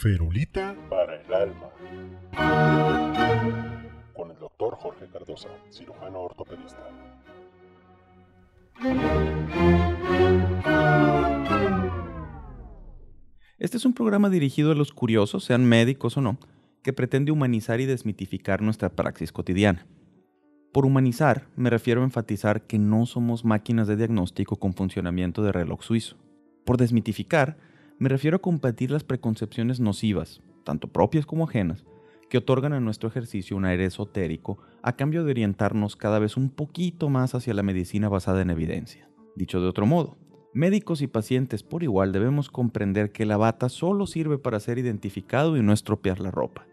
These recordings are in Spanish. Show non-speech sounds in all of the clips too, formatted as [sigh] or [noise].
Ferulita para el alma. Con el doctor Jorge Cardosa, cirujano ortopedista. Este es un programa dirigido a los curiosos, sean médicos o no, que pretende humanizar y desmitificar nuestra praxis cotidiana. Por humanizar me refiero a enfatizar que no somos máquinas de diagnóstico con funcionamiento de reloj suizo. Por desmitificar me refiero a combatir las preconcepciones nocivas, tanto propias como ajenas, que otorgan a nuestro ejercicio un aire esotérico a cambio de orientarnos cada vez un poquito más hacia la medicina basada en evidencia. Dicho de otro modo, médicos y pacientes por igual debemos comprender que la bata solo sirve para ser identificado y no estropear la ropa.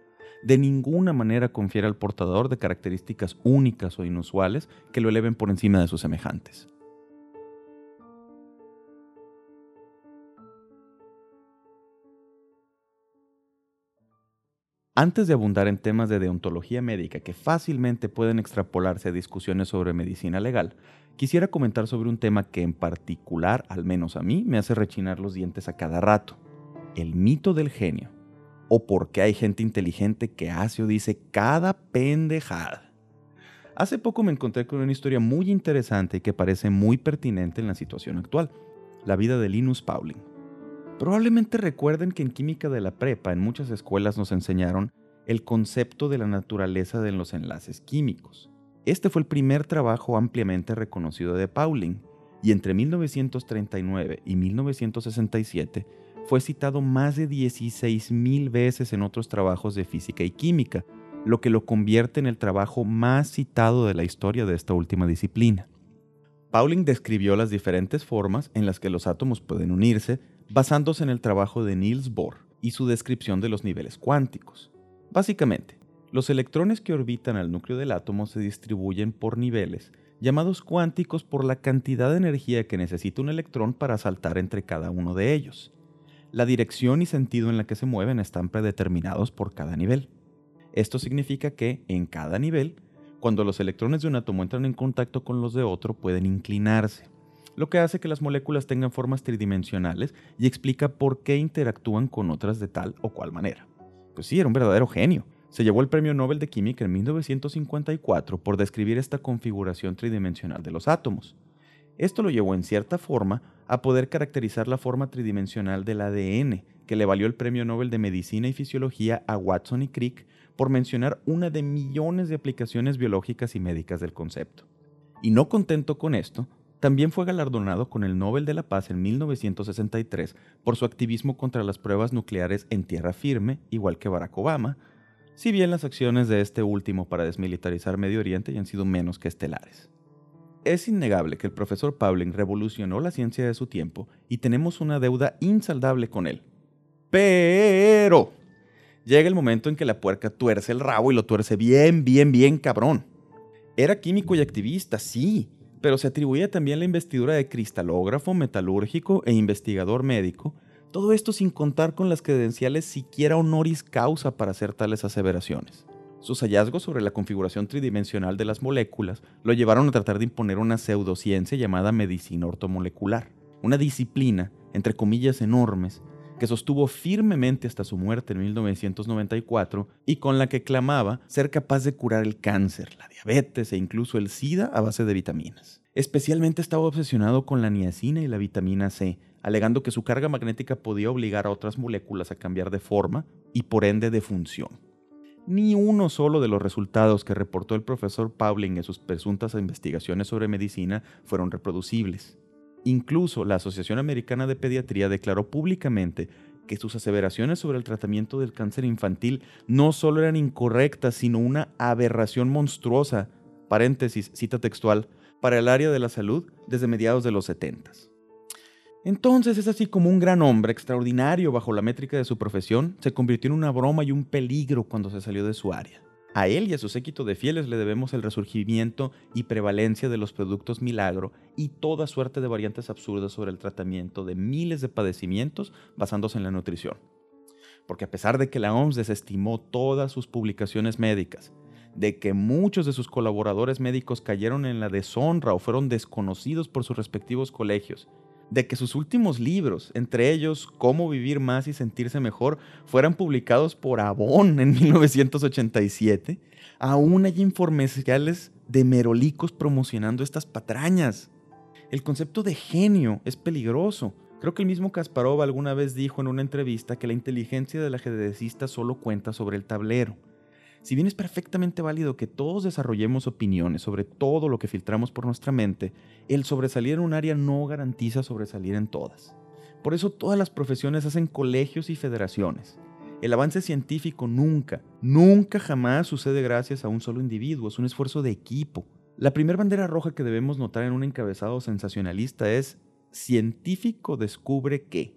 De ninguna manera confiere al portador de características únicas o inusuales que lo eleven por encima de sus semejantes. Antes de abundar en temas de deontología médica que fácilmente pueden extrapolarse a discusiones sobre medicina legal, quisiera comentar sobre un tema que en particular, al menos a mí, me hace rechinar los dientes a cada rato. El mito del genio. O por qué hay gente inteligente que hace o dice cada pendejada. Hace poco me encontré con una historia muy interesante y que parece muy pertinente en la situación actual. La vida de Linus Pauling Probablemente recuerden que en química de la prepa en muchas escuelas nos enseñaron el concepto de la naturaleza de los enlaces químicos. Este fue el primer trabajo ampliamente reconocido de Pauling y entre 1939 y 1967 fue citado más de 16.000 veces en otros trabajos de física y química, lo que lo convierte en el trabajo más citado de la historia de esta última disciplina. Pauling describió las diferentes formas en las que los átomos pueden unirse basándose en el trabajo de Niels Bohr y su descripción de los niveles cuánticos. Básicamente, los electrones que orbitan al núcleo del átomo se distribuyen por niveles, llamados cuánticos por la cantidad de energía que necesita un electrón para saltar entre cada uno de ellos. La dirección y sentido en la que se mueven están predeterminados por cada nivel. Esto significa que, en cada nivel, cuando los electrones de un átomo entran en contacto con los de otro, pueden inclinarse lo que hace que las moléculas tengan formas tridimensionales y explica por qué interactúan con otras de tal o cual manera. Pues sí, era un verdadero genio. Se llevó el Premio Nobel de Química en 1954 por describir esta configuración tridimensional de los átomos. Esto lo llevó en cierta forma a poder caracterizar la forma tridimensional del ADN, que le valió el Premio Nobel de Medicina y Fisiología a Watson y Crick por mencionar una de millones de aplicaciones biológicas y médicas del concepto. Y no contento con esto, también fue galardonado con el Nobel de la Paz en 1963 por su activismo contra las pruebas nucleares en tierra firme, igual que Barack Obama, si bien las acciones de este último para desmilitarizar Medio Oriente ya han sido menos que estelares. Es innegable que el profesor Pauling revolucionó la ciencia de su tiempo y tenemos una deuda insaldable con él. Pero llega el momento en que la puerca tuerce el rabo y lo tuerce bien, bien, bien cabrón. Era químico y activista, sí, pero se atribuía también la investidura de cristalógrafo, metalúrgico e investigador médico, todo esto sin contar con las credenciales siquiera honoris causa para hacer tales aseveraciones. Sus hallazgos sobre la configuración tridimensional de las moléculas lo llevaron a tratar de imponer una pseudociencia llamada medicina ortomolecular, una disciplina, entre comillas enormes, que sostuvo firmemente hasta su muerte en 1994 y con la que clamaba ser capaz de curar el cáncer, la diabetes e incluso el SIDA a base de vitaminas. Especialmente estaba obsesionado con la niacina y la vitamina C, alegando que su carga magnética podía obligar a otras moléculas a cambiar de forma y por ende de función. Ni uno solo de los resultados que reportó el profesor Pauling en sus presuntas investigaciones sobre medicina fueron reproducibles. Incluso la Asociación Americana de Pediatría declaró públicamente que sus aseveraciones sobre el tratamiento del cáncer infantil no solo eran incorrectas, sino una aberración monstruosa, paréntesis, cita textual, para el área de la salud desde mediados de los 70. Entonces es así como un gran hombre extraordinario bajo la métrica de su profesión se convirtió en una broma y un peligro cuando se salió de su área. A él y a su séquito de fieles le debemos el resurgimiento y prevalencia de los productos milagro y toda suerte de variantes absurdas sobre el tratamiento de miles de padecimientos basándose en la nutrición. Porque a pesar de que la OMS desestimó todas sus publicaciones médicas, de que muchos de sus colaboradores médicos cayeron en la deshonra o fueron desconocidos por sus respectivos colegios, de que sus últimos libros, entre ellos Cómo vivir más y sentirse mejor, fueran publicados por Avon en [laughs] 1987, aún hay informacionales de merolicos promocionando estas patrañas. El concepto de genio es peligroso. Creo que el mismo Kasparov alguna vez dijo en una entrevista que la inteligencia del ajedrecista solo cuenta sobre el tablero. Si bien es perfectamente válido que todos desarrollemos opiniones sobre todo lo que filtramos por nuestra mente, el sobresalir en un área no garantiza sobresalir en todas. Por eso todas las profesiones hacen colegios y federaciones. El avance científico nunca, nunca jamás sucede gracias a un solo individuo, es un esfuerzo de equipo. La primera bandera roja que debemos notar en un encabezado sensacionalista es científico descubre que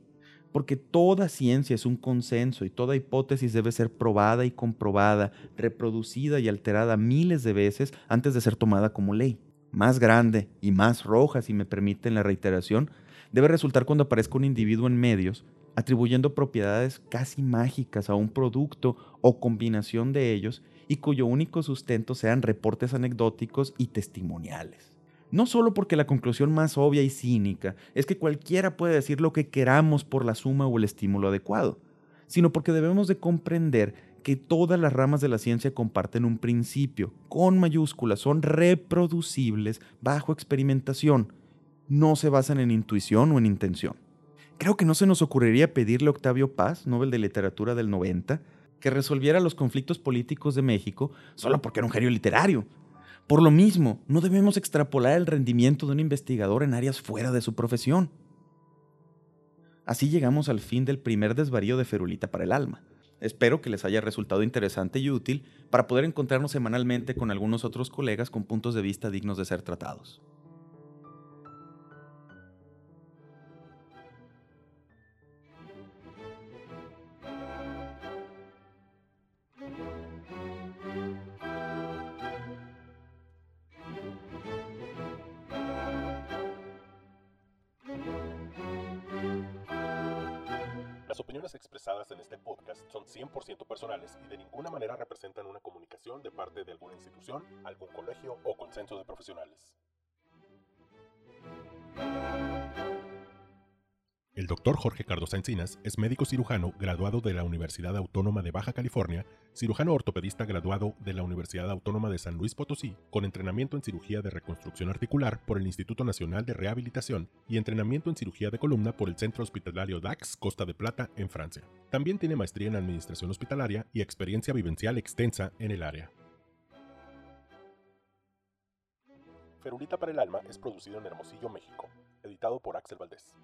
porque toda ciencia es un consenso y toda hipótesis debe ser probada y comprobada, reproducida y alterada miles de veces antes de ser tomada como ley. Más grande y más roja, si me permiten la reiteración, debe resultar cuando aparezca un individuo en medios atribuyendo propiedades casi mágicas a un producto o combinación de ellos y cuyo único sustento sean reportes anecdóticos y testimoniales. No solo porque la conclusión más obvia y cínica es que cualquiera puede decir lo que queramos por la suma o el estímulo adecuado, sino porque debemos de comprender que todas las ramas de la ciencia comparten un principio, con mayúsculas, son reproducibles bajo experimentación, no se basan en intuición o en intención. Creo que no se nos ocurriría pedirle a Octavio Paz, Nobel de Literatura del 90, que resolviera los conflictos políticos de México solo porque era un genio literario, por lo mismo, no debemos extrapolar el rendimiento de un investigador en áreas fuera de su profesión. Así llegamos al fin del primer desvarío de Ferulita para el alma. Espero que les haya resultado interesante y útil para poder encontrarnos semanalmente con algunos otros colegas con puntos de vista dignos de ser tratados. Las opiniones expresadas en este podcast son 100% personales y de ninguna manera representan una comunicación de parte de alguna institución, algún colegio o consenso de profesionales. El doctor Jorge Cardosa Encinas es médico cirujano graduado de la Universidad Autónoma de Baja California, cirujano ortopedista graduado de la Universidad Autónoma de San Luis Potosí, con entrenamiento en cirugía de reconstrucción articular por el Instituto Nacional de Rehabilitación y entrenamiento en cirugía de columna por el Centro Hospitalario DAX Costa de Plata en Francia. También tiene maestría en administración hospitalaria y experiencia vivencial extensa en el área. Ferulita para el Alma es producido en Hermosillo, México, editado por Axel Valdés.